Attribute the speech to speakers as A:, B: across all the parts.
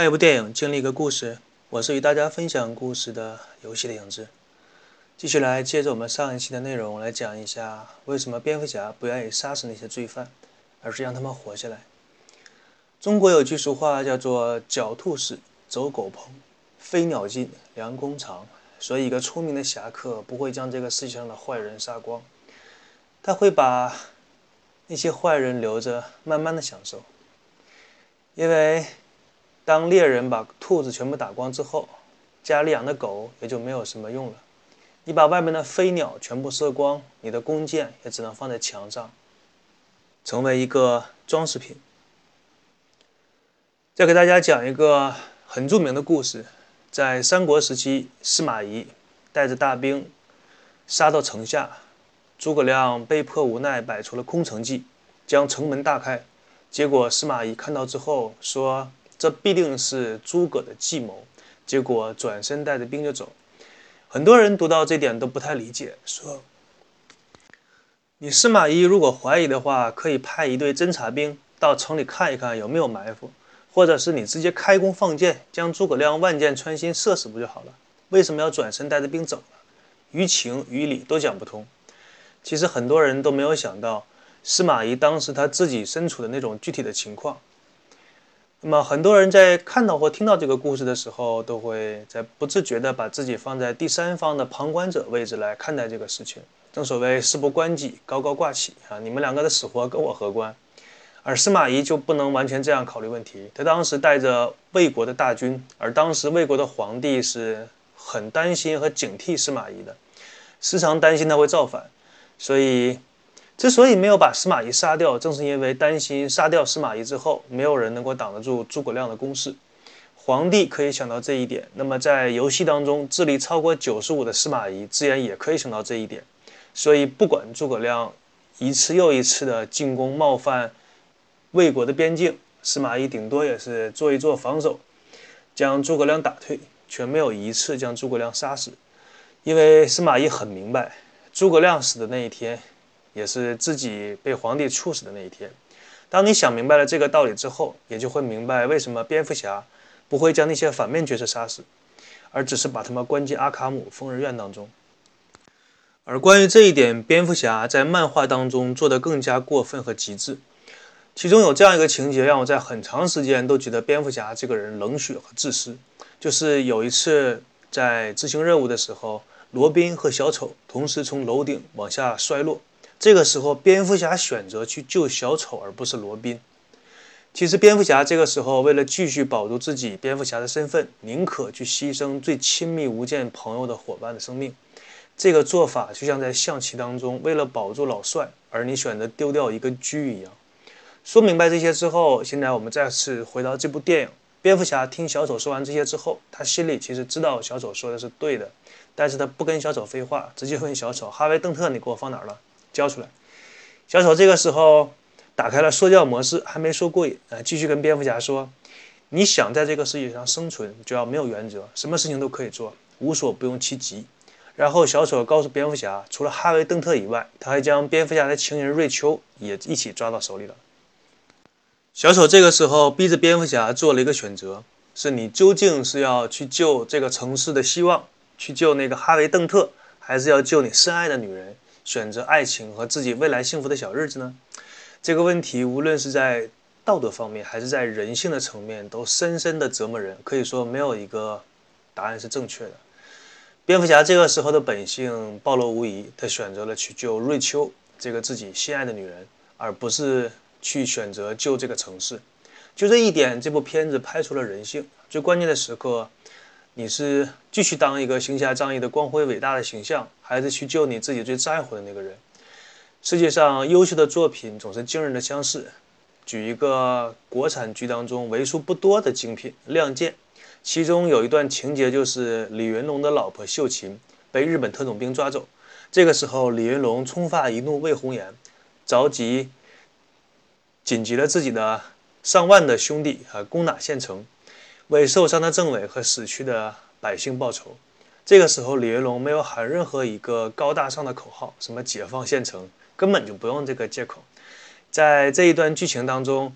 A: 看一部电影经历一个故事。我是与大家分享故事的游戏的影子。继续来接着我们上一期的内容来讲一下，为什么蝙蝠侠不愿意杀死那些罪犯，而是让他们活下来。中国有句俗话叫做“狡兔死，走狗烹；飞鸟尽，良弓藏”。所以，一个聪明的侠客不会将这个世界上的坏人杀光，他会把那些坏人留着，慢慢的享受，因为。当猎人把兔子全部打光之后，家里养的狗也就没有什么用了。你把外面的飞鸟全部射光，你的弓箭也只能放在墙上，成为一个装饰品。再给大家讲一个很著名的故事：在三国时期，司马懿带着大兵杀到城下，诸葛亮被迫无奈摆出了空城计，将城门大开。结果司马懿看到之后说。这必定是诸葛的计谋，结果转身带着兵就走。很多人读到这点都不太理解，说：“你司马懿如果怀疑的话，可以派一队侦察兵到城里看一看有没有埋伏，或者是你直接开弓放箭，将诸葛亮万箭穿心射死不就好了？为什么要转身带着兵走呢？于情于理都讲不通。其实很多人都没有想到，司马懿当时他自己身处的那种具体的情况。”那么，很多人在看到或听到这个故事的时候，都会在不自觉地把自己放在第三方的旁观者位置来看待这个事情。正所谓事不关己，高高挂起啊！你们两个的死活跟我何关？而司马懿就不能完全这样考虑问题。他当时带着魏国的大军，而当时魏国的皇帝是很担心和警惕司马懿的，时常担心他会造反，所以。之所以没有把司马懿杀掉，正是因为担心杀掉司马懿之后，没有人能够挡得住诸葛亮的攻势。皇帝可以想到这一点，那么在游戏当中智力超过九十五的司马懿自然也可以想到这一点。所以，不管诸葛亮一次又一次的进攻冒犯魏国的边境，司马懿顶多也是做一做防守，将诸葛亮打退，却没有一次将诸葛亮杀死。因为司马懿很明白，诸葛亮死的那一天。也是自己被皇帝处死的那一天。当你想明白了这个道理之后，也就会明白为什么蝙蝠侠不会将那些反面角色杀死，而只是把他们关进阿卡姆疯人院当中。而关于这一点，蝙蝠侠在漫画当中做得更加过分和极致。其中有这样一个情节，让我在很长时间都觉得蝙蝠侠这个人冷血和自私。就是有一次在执行任务的时候，罗宾和小丑同时从楼顶往下摔落。这个时候，蝙蝠侠选择去救小丑，而不是罗宾。其实，蝙蝠侠这个时候为了继续保住自己蝙蝠侠的身份，宁可去牺牲最亲密无间朋友的伙伴的生命。这个做法就像在象棋当中，为了保住老帅，而你选择丢掉一个车一样。说明白这些之后，现在我们再次回到这部电影。蝙蝠侠听小丑说完这些之后，他心里其实知道小丑说的是对的，但是他不跟小丑废话，直接问小丑：“哈维·邓特，你给我放哪儿了？”交出来，小丑这个时候打开了说教模式，还没说过瘾啊，继续跟蝙蝠侠说：“你想在这个世界上生存，就要没有原则，什么事情都可以做，无所不用其极。”然后小丑告诉蝙蝠侠，除了哈维·邓特以外，他还将蝙蝠侠的情人瑞秋也一起抓到手里了。小丑这个时候逼着蝙蝠侠做了一个选择：是你究竟是要去救这个城市的希望，去救那个哈维·邓特，还是要救你深爱的女人？选择爱情和自己未来幸福的小日子呢？这个问题无论是在道德方面还是在人性的层面，都深深的折磨人。可以说没有一个答案是正确的。蝙蝠侠这个时候的本性暴露无遗，他选择了去救瑞秋这个自己心爱的女人，而不是去选择救这个城市。就这一点，这部片子拍出了人性。最关键的时刻。你是继续当一个行侠仗义的光辉伟大的形象，还是去救你自己最在乎的那个人？世界上优秀的作品总是惊人的相似。举一个国产剧当中为数不多的精品《亮剑》，其中有一段情节就是李云龙的老婆秀琴被日本特种兵抓走，这个时候李云龙冲发一怒为红颜，着急紧急了自己的上万的兄弟啊攻打县城。为受伤的政委和死去的百姓报仇。这个时候，李云龙没有喊任何一个高大上的口号，什么解放县城，根本就不用这个借口。在这一段剧情当中，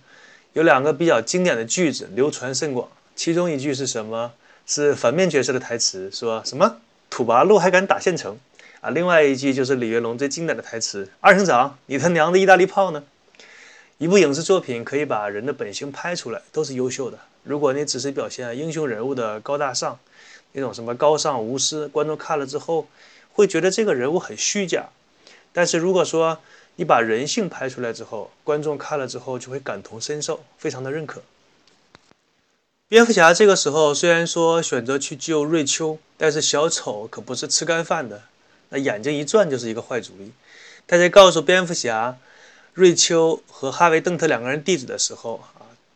A: 有两个比较经典的句子流传甚广。其中一句是什么？是反面角色的台词，说什么土八路还敢打县城啊？另外一句就是李云龙最经典的台词：“二省长，你他娘的意大利炮呢？”一部影视作品可以把人的本性拍出来，都是优秀的。如果你只是表现英雄人物的高大上，那种什么高尚无私，观众看了之后会觉得这个人物很虚假。但是如果说你把人性拍出来之后，观众看了之后就会感同身受，非常的认可。蝙蝠侠这个时候虽然说选择去救瑞秋，但是小丑可不是吃干饭的，那眼睛一转就是一个坏主意。他在告诉蝙蝠侠。瑞秋和哈维·邓特两个人地址的时候，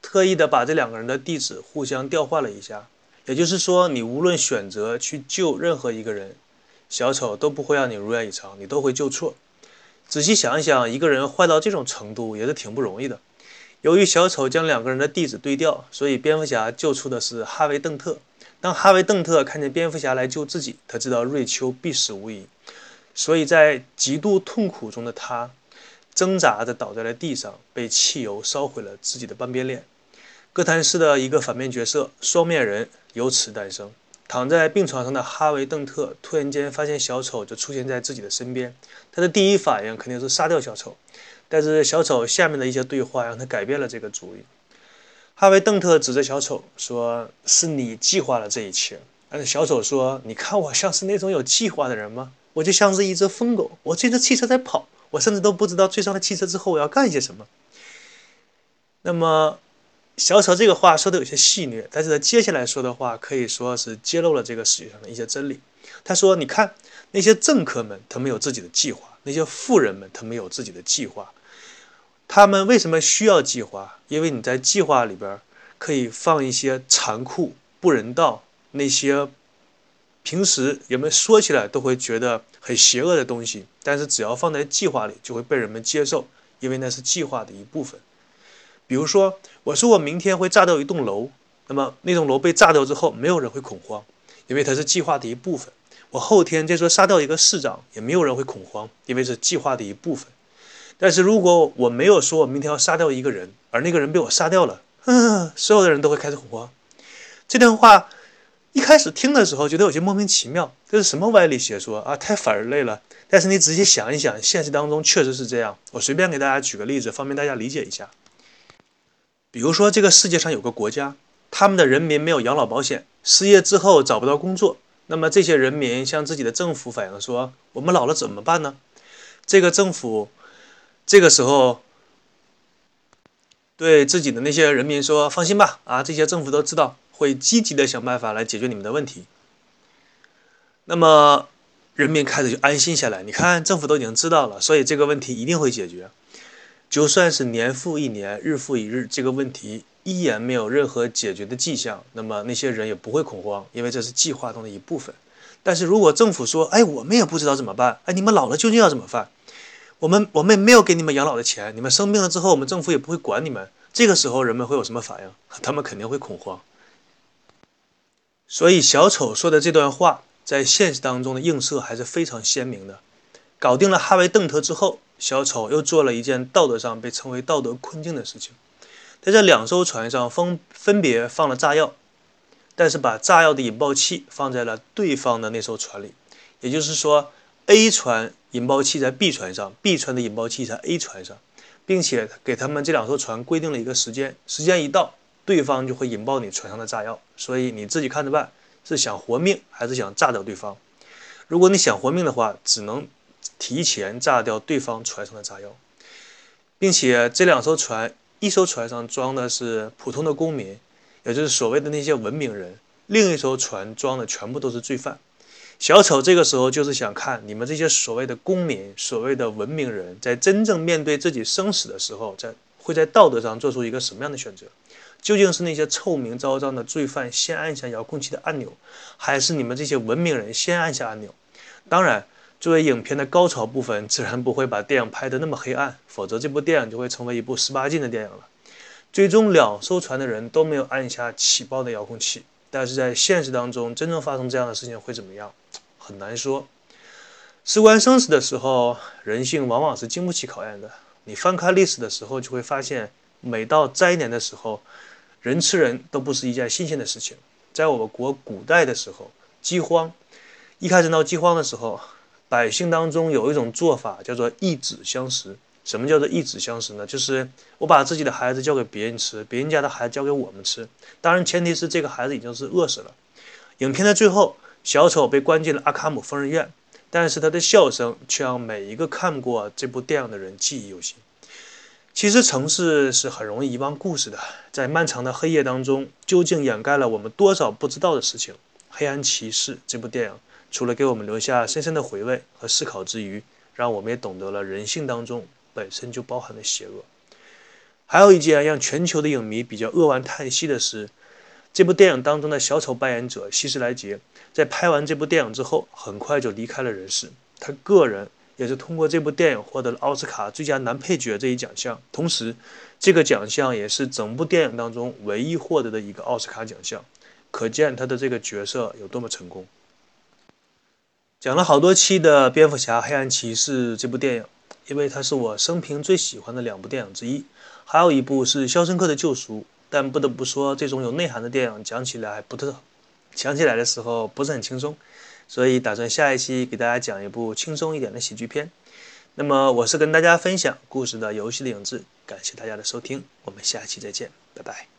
A: 特意的把这两个人的地址互相调换了一下。也就是说，你无论选择去救任何一个人，小丑都不会让你如愿以偿，你都会救错。仔细想一想，一个人坏到这种程度也是挺不容易的。由于小丑将两个人的地址对调，所以蝙蝠侠救出的是哈维·邓特。当哈维·邓特看见蝙蝠侠来救自己，他知道瑞秋必死无疑，所以在极度痛苦中的他。挣扎着倒在了地上，被汽油烧毁了自己的半边脸。哥谭市的一个反面角色双面人由此诞生。躺在病床上的哈维·邓特突然间发现小丑就出现在自己的身边，他的第一反应肯定是杀掉小丑。但是小丑下面的一些对话让他改变了这个主意。哈维·邓特指着小丑说：“是你计划了这一切。”但是小丑说：“你看我像是那种有计划的人吗？我就像是一只疯狗，我追着汽车在跑。”我甚至都不知道追上了汽车之后我要干些什么。那么，小丑这个话说的有些戏谑，但是他接下来说的话可以说是揭露了这个世界上的一些真理。他说：“你看那些政客们，他们有自己的计划；那些富人们，他们有自己的计划。他们为什么需要计划？因为你在计划里边可以放一些残酷、不人道那些。”平时人们说起来都会觉得很邪恶的东西，但是只要放在计划里，就会被人们接受，因为那是计划的一部分。比如说，我说我明天会炸掉一栋楼，那么那栋楼被炸掉之后，没有人会恐慌，因为它是计划的一部分。我后天再说杀掉一个市长，也没有人会恐慌，因为是计划的一部分。但是如果我没有说我明天要杀掉一个人，而那个人被我杀掉了，所有的人都会开始恐慌。这段话。一开始听的时候觉得有些莫名其妙，这是什么歪理邪说啊？太反人类了！但是你仔细想一想，现实当中确实是这样。我随便给大家举个例子，方便大家理解一下。比如说，这个世界上有个国家，他们的人民没有养老保险，失业之后找不到工作，那么这些人民向自己的政府反映说：“我们老了怎么办呢？”这个政府这个时候对自己的那些人民说：“放心吧，啊，这些政府都知道。”会积极的想办法来解决你们的问题，那么人民开始就安心下来。你看，政府都已经知道了，所以这个问题一定会解决。就算是年复一年、日复一日，这个问题依然没有任何解决的迹象，那么那些人也不会恐慌，因为这是计划中的一部分。但是如果政府说：“哎，我们也不知道怎么办，哎，你们老了究竟要怎么办？我们我们没有给你们养老的钱，你们生病了之后，我们政府也不会管你们。”这个时候，人们会有什么反应？他们肯定会恐慌。所以，小丑说的这段话在现实当中的映射还是非常鲜明的。搞定了哈维·邓特之后，小丑又做了一件道德上被称为道德困境的事情，在这两艘船上分分别放了炸药，但是把炸药的引爆器放在了对方的那艘船里。也就是说，A 船引爆器在 B 船上，B 船的引爆器在 A 船上，并且给他们这两艘船规定了一个时间，时间一到。对方就会引爆你船上的炸药，所以你自己看着办，是想活命还是想炸掉对方？如果你想活命的话，只能提前炸掉对方船上的炸药，并且这两艘船，一艘船上装的是普通的公民，也就是所谓的那些文明人，另一艘船装的全部都是罪犯。小丑这个时候就是想看你们这些所谓的公民、所谓的文明人，在真正面对自己生死的时候，在会在道德上做出一个什么样的选择？究竟是那些臭名昭彰的罪犯先按下遥控器的按钮，还是你们这些文明人先按下按钮？当然，作为影片的高潮部分，自然不会把电影拍得那么黑暗，否则这部电影就会成为一部十八禁的电影了。最终，两艘船的人都没有按下起爆的遥控器，但是在现实当中，真正发生这样的事情会怎么样？很难说。事关生死的时候，人性往往是经不起考验的。你翻开历史的时候，就会发现，每到灾年的时候，人吃人都不是一件新鲜的事情。在我国古代的时候，饥荒一开始闹饥荒的时候，百姓当中有一种做法叫做一子相食。什么叫做一子相食呢？就是我把自己的孩子交给别人吃，别人家的孩子交给我们吃。当然，前提是这个孩子已经是饿死了。影片的最后，小丑被关进了阿卡姆疯人院，但是他的笑声却让每一个看过这部电影的人记忆犹新。其实，城市是很容易遗忘故事的，在漫长的黑夜当中，究竟掩盖了我们多少不知道的事情？《黑暗骑士》这部电影，除了给我们留下深深的回味和思考之余，让我们也懂得了人性当中。本身就包含了邪恶。还有一件让全球的影迷比较扼腕叹息的是，这部电影当中的小丑扮演者希斯莱杰，在拍完这部电影之后，很快就离开了人世。他个人也是通过这部电影获得了奥斯卡最佳男配角这一奖项，同时，这个奖项也是整部电影当中唯一获得的一个奥斯卡奖项，可见他的这个角色有多么成功。讲了好多期的《蝙蝠侠：黑暗骑士》这部电影。因为它是我生平最喜欢的两部电影之一，还有一部是《肖申克的救赎》。但不得不说，这种有内涵的电影讲起来不特，讲起来的时候不是很轻松，所以打算下一期给大家讲一部轻松一点的喜剧片。那么，我是跟大家分享故事的游戏的影子，感谢大家的收听，我们下期再见，拜拜。